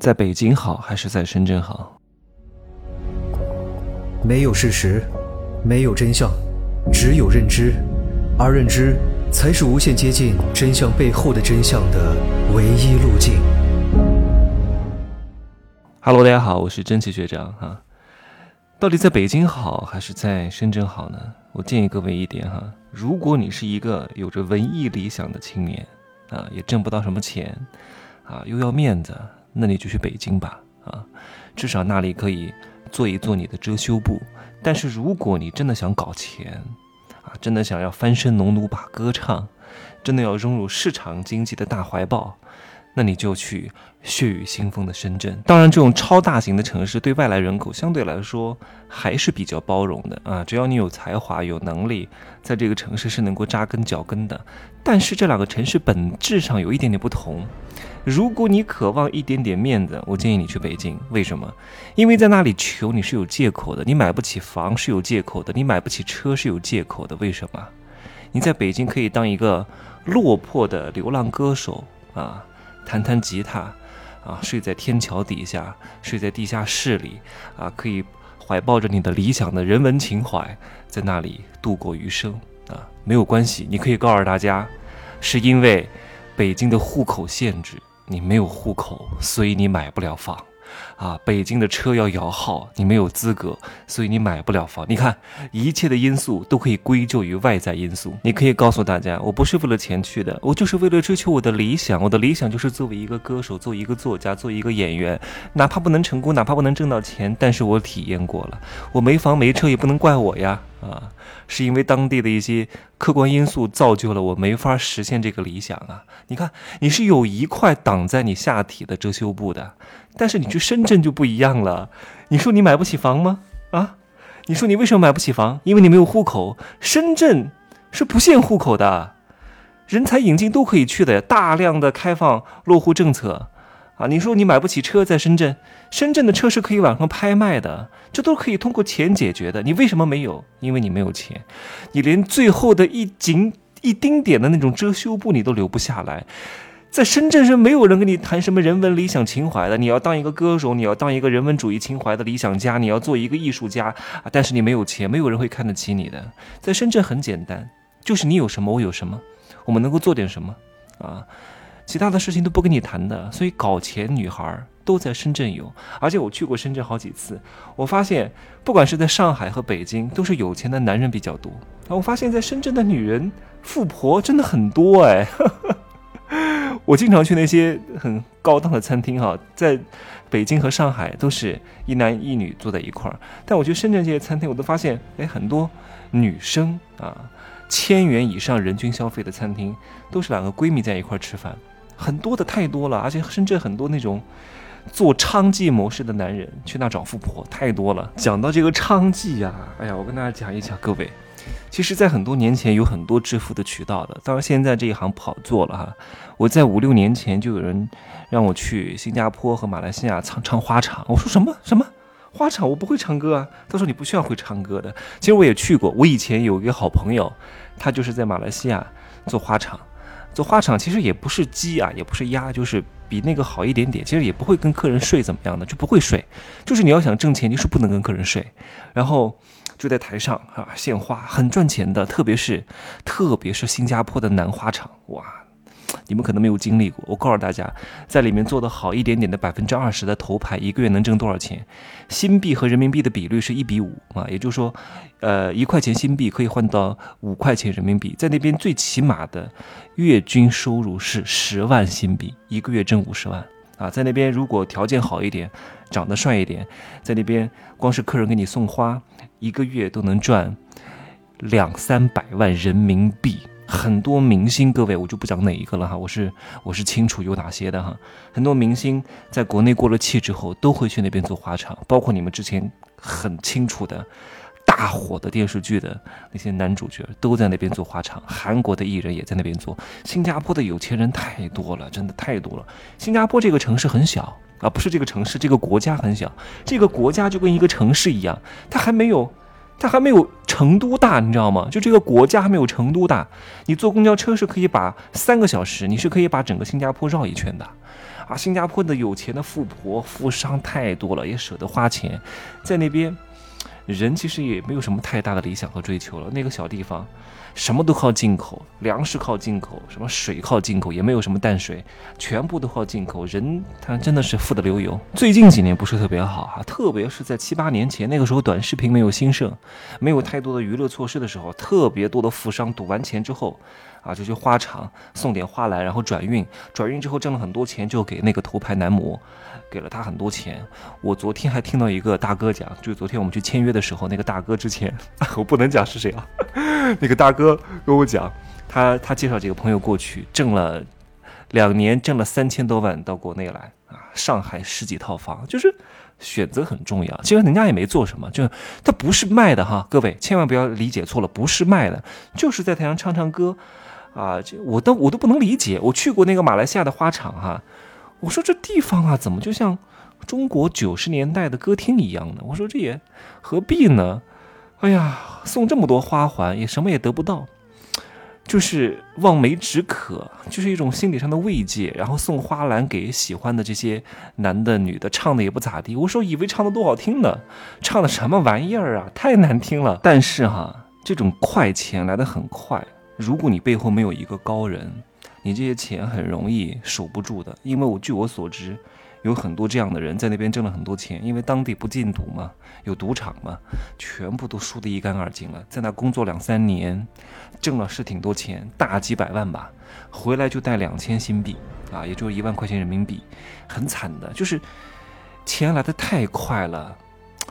在北京好还是在深圳好？没有事实，没有真相，只有认知，而认知才是无限接近真相背后的真相的唯一路径。Hello，大家好，我是真奇学长哈。到底在北京好还是在深圳好呢？我建议各位一点哈，如果你是一个有着文艺理想的青年啊，也挣不到什么钱啊，又要面子。那你就去北京吧，啊，至少那里可以做一做你的遮羞布。但是如果你真的想搞钱，啊，真的想要翻身农奴把歌唱，真的要融入市场经济的大怀抱。那你就去血雨腥风的深圳。当然，这种超大型的城市对外来人口相对来说还是比较包容的啊，只要你有才华、有能力，在这个城市是能够扎根脚跟的。但是这两个城市本质上有一点点不同。如果你渴望一点点面子，我建议你去北京。为什么？因为在那里求你是有借口的，你买不起房是有借口的，你买不起车是有借口的。为什么？你在北京可以当一个落魄的流浪歌手啊。弹弹吉他，啊，睡在天桥底下，睡在地下室里，啊，可以怀抱着你的理想的人文情怀，在那里度过余生，啊，没有关系，你可以告诉大家，是因为北京的户口限制，你没有户口，所以你买不了房。啊，北京的车要摇号，你没有资格，所以你买不了房。你看，一切的因素都可以归咎于外在因素。你可以告诉大家，我不是为了钱去的，我就是为了追求我的理想。我的理想就是作为一个歌手，做一个作家，做一个演员。哪怕不能成功，哪怕不能挣到钱，但是我体验过了。我没房没车也不能怪我呀。啊，是因为当地的一些客观因素造就了我没法实现这个理想啊！你看，你是有一块挡在你下体的遮羞布的，但是你去深圳就不一样了。你说你买不起房吗？啊，你说你为什么买不起房？因为你没有户口。深圳是不限户口的，人才引进都可以去的，大量的开放落户政策。啊，你说你买不起车，在深圳，深圳的车是可以网上拍卖的，这都可以通过钱解决的。你为什么没有？因为你没有钱，你连最后的一紧一丁点的那种遮羞布你都留不下来。在深圳是没有人跟你谈什么人文理想情怀的。你要当一个歌手，你要当一个人文主义情怀的理想家，你要做一个艺术家啊！但是你没有钱，没有人会看得起你的。在深圳很简单，就是你有什么我有什么，我们能够做点什么啊？其他的事情都不跟你谈的，所以搞钱女孩都在深圳有，而且我去过深圳好几次，我发现不管是在上海和北京，都是有钱的男人比较多。我发现在深圳的女人富婆真的很多哎，我经常去那些很高档的餐厅哈，在北京和上海都是一男一女坐在一块儿，但我去深圳这些餐厅，我都发现哎很多女生啊，千元以上人均消费的餐厅都是两个闺蜜在一块儿吃饭。很多的太多了，而且深圳很多那种做娼妓模式的男人去那找富婆太多了。讲到这个娼妓呀，哎呀，我跟大家讲一讲，各位，其实，在很多年前有很多致富的渠道的，当然现在这一行不好做了哈。我在五六年前就有人让我去新加坡和马来西亚唱唱花场，我说什么什么花场，我不会唱歌啊。他说你不需要会唱歌的。其实我也去过，我以前有一个好朋友，他就是在马来西亚做花场。做花场其实也不是鸡啊，也不是鸭，就是比那个好一点点。其实也不会跟客人睡怎么样的，就不会睡。就是你要想挣钱，就是不能跟客人睡。然后就在台上啊献花，很赚钱的，特别是特别是新加坡的南花场，哇。你们可能没有经历过，我告诉大家，在里面做的好一点点的百分之二十的头牌，一个月能挣多少钱？新币和人民币的比率是一比五啊，也就是说，呃，一块钱新币可以换到五块钱人民币，在那边最起码的月均收入是十万新币，一个月挣五十万啊，在那边如果条件好一点，长得帅一点，在那边光是客人给你送花，一个月都能赚两三百万人民币。很多明星，各位我就不讲哪一个了哈，我是我是清楚有哪些的哈。很多明星在国内过了气之后，都会去那边做花场，包括你们之前很清楚的大火的电视剧的那些男主角都在那边做花场。韩国的艺人也在那边做。新加坡的有钱人太多了，真的太多了。新加坡这个城市很小啊，不是这个城市，这个国家很小。这个国家就跟一个城市一样，它还没有。它还没有成都大，你知道吗？就这个国家还没有成都大。你坐公交车是可以把三个小时，你是可以把整个新加坡绕一圈的。啊，新加坡的有钱的富婆、富商太多了，也舍得花钱，在那边，人其实也没有什么太大的理想和追求了。那个小地方。什么都靠进口，粮食靠进口，什么水靠进口，也没有什么淡水，全部都靠进口。人他真的是富得流油。最近几年不是特别好哈，特别是在七八年前，那个时候短视频没有兴盛，没有太多的娱乐措施的时候，特别多的富商赌完钱之后，啊就去花场送点花来，然后转运，转运之后挣了很多钱，就给那个头牌男模。给了他很多钱。我昨天还听到一个大哥讲，就昨天我们去签约的时候，那个大哥之前 我不能讲是谁啊。那个大哥跟我讲，他他介绍几个朋友过去，挣了两年，挣了三千多万到国内来啊，上海十几套房，就是选择很重要。其实人家也没做什么，就他不是卖的哈，各位千万不要理解错了，不是卖的，就是在台上唱唱歌啊。这我都我都不能理解。我去过那个马来西亚的花场哈。我说这地方啊，怎么就像中国九十年代的歌厅一样呢？我说这也何必呢？哎呀，送这么多花环也什么也得不到，就是望梅止渴，就是一种心理上的慰藉。然后送花篮给喜欢的这些男的女的，唱的也不咋地。我说以为唱的多好听呢，唱的什么玩意儿啊，太难听了。但是哈，这种快钱来的很快，如果你背后没有一个高人。你这些钱很容易守不住的，因为我据我所知，有很多这样的人在那边挣了很多钱，因为当地不禁赌嘛，有赌场嘛，全部都输得一干二净了。在那工作两三年，挣了是挺多钱，大几百万吧，回来就带两千新币啊，也就是一万块钱人民币，很惨的，就是钱来的太快了，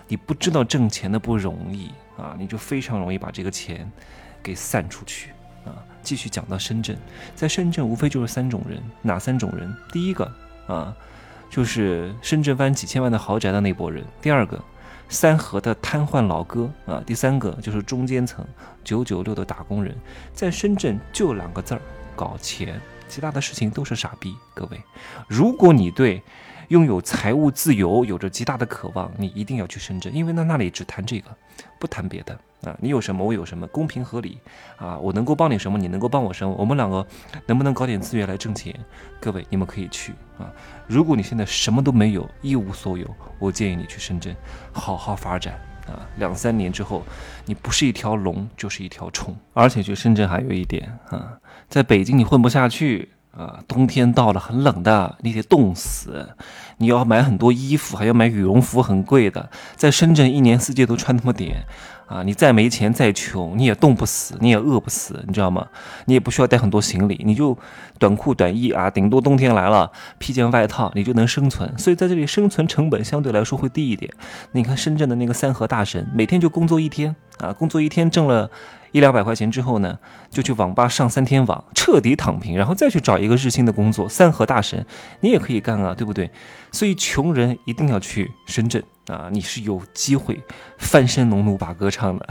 你不知道挣钱的不容易啊，你就非常容易把这个钱给散出去。继续讲到深圳，在深圳无非就是三种人，哪三种人？第一个啊，就是深圳湾几千万的豪宅的那波人；第二个，三河的瘫痪老哥啊；第三个就是中间层九九六的打工人。在深圳就两个字儿：搞钱，其他的事情都是傻逼。各位，如果你对拥有财务自由有着极大的渴望，你一定要去深圳，因为那那里只谈这个，不谈别的。啊，你有什么我有什么，公平合理啊！我能够帮你什么，你能够帮我什么，我们两个能不能搞点资源来挣钱？各位，你们可以去啊！如果你现在什么都没有，一无所有，我建议你去深圳好好发展啊！两三年之后，你不是一条龙就是一条虫。而且去深圳还有一点啊，在北京你混不下去啊，冬天到了很冷的，你得冻死，你要买很多衣服，还要买羽绒服，很贵的。在深圳一年四季都穿那么点。啊，你再没钱再穷，你也冻不死，你也饿不死，你知道吗？你也不需要带很多行李，你就短裤短衣啊，顶多冬天来了披件外套，你就能生存。所以在这里生存成本相对来说会低一点。你看深圳的那个三和大神，每天就工作一天啊，工作一天挣了一两百块钱之后呢，就去网吧上三天网，彻底躺平，然后再去找一个日薪的工作。三和大神，你也可以干啊，对不对？所以穷人一定要去深圳。啊，你是有机会翻身农奴把歌唱的，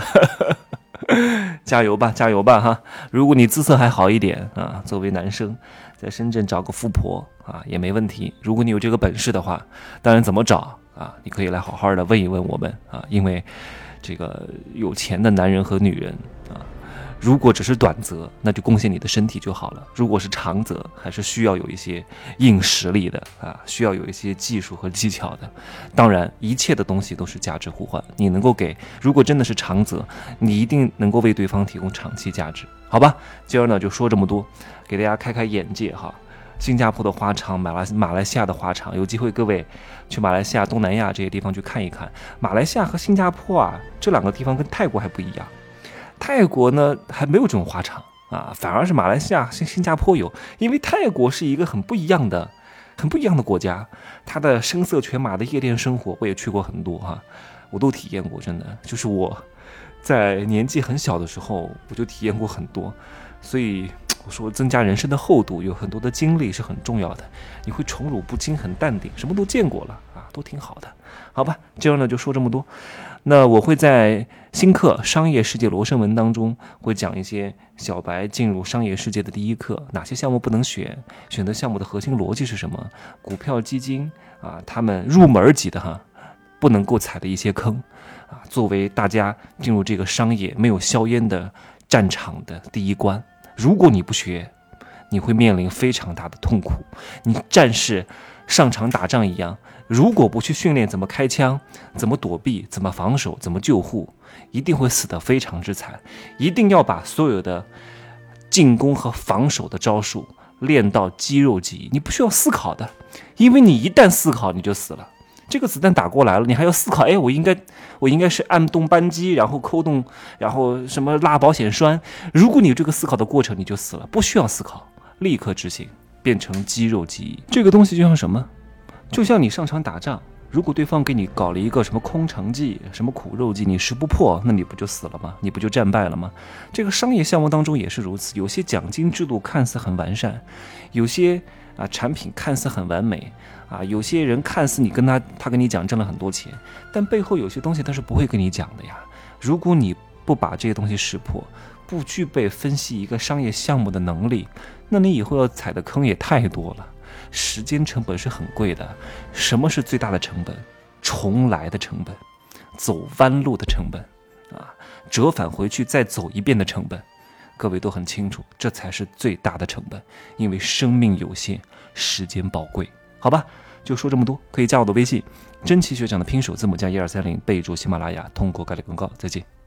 加油吧，加油吧哈！如果你姿色还好一点啊，作为男生，在深圳找个富婆啊也没问题。如果你有这个本事的话，当然怎么找啊？你可以来好好的问一问我们啊，因为这个有钱的男人和女人啊。如果只是短则，那就贡献你的身体就好了；如果是长则，还是需要有一些硬实力的啊，需要有一些技术和技巧的。当然，一切的东西都是价值互换。你能够给，如果真的是长则，你一定能够为对方提供长期价值，好吧？今儿呢就说这么多，给大家开开眼界哈。新加坡的花场，马来马来西亚的花场，有机会各位去马来西亚、东南亚这些地方去看一看。马来西亚和新加坡啊，这两个地方跟泰国还不一样。泰国呢还没有这种花场啊，反而是马来西亚、新新加坡有，因为泰国是一个很不一样的、很不一样的国家，它的声色犬马的夜店生活我也去过很多哈，我都体验过，真的就是我在年纪很小的时候我就体验过很多，所以说增加人生的厚度，有很多的经历是很重要的，你会宠辱不惊，很淡定，什么都见过了啊，都挺好的，好吧，今儿呢就说这么多。那我会在新课《商业世界罗生门》当中会讲一些小白进入商业世界的第一课，哪些项目不能选，选择项目的核心逻辑是什么，股票基金啊，他们入门级的哈，不能够踩的一些坑啊，作为大家进入这个商业没有硝烟的战场的第一关，如果你不学，你会面临非常大的痛苦。你战士上场打仗一样，如果不去训练怎么开枪、怎么躲避、怎么防守、怎么救护，一定会死得非常之惨。一定要把所有的进攻和防守的招数练到肌肉记忆，你不需要思考的，因为你一旦思考，你就死了。这个子弹打过来了，你还要思考，哎，我应该，我应该是按动扳机，然后扣动，然后什么拉保险栓。如果你有这个思考的过程，你就死了。不需要思考，立刻执行，变成肌肉记忆。这个东西就像什么？就像你上场打仗，如果对方给你搞了一个什么空城计、什么苦肉计，你识不破，那你不就死了吗？你不就战败了吗？这个商业项目当中也是如此，有些奖金制度看似很完善，有些啊产品看似很完美。啊，有些人看似你跟他，他跟你讲挣了很多钱，但背后有些东西他是不会跟你讲的呀。如果你不把这些东西识破，不具备分析一个商业项目的能力，那你以后要踩的坑也太多了。时间成本是很贵的。什么是最大的成本？重来的成本，走弯路的成本，啊，折返回去再走一遍的成本。各位都很清楚，这才是最大的成本，因为生命有限，时间宝贵。好吧，就说这么多。可以加我的微信，真奇学长的拼手字母加一二三零，备注喜马拉雅，通过概率更高。再见。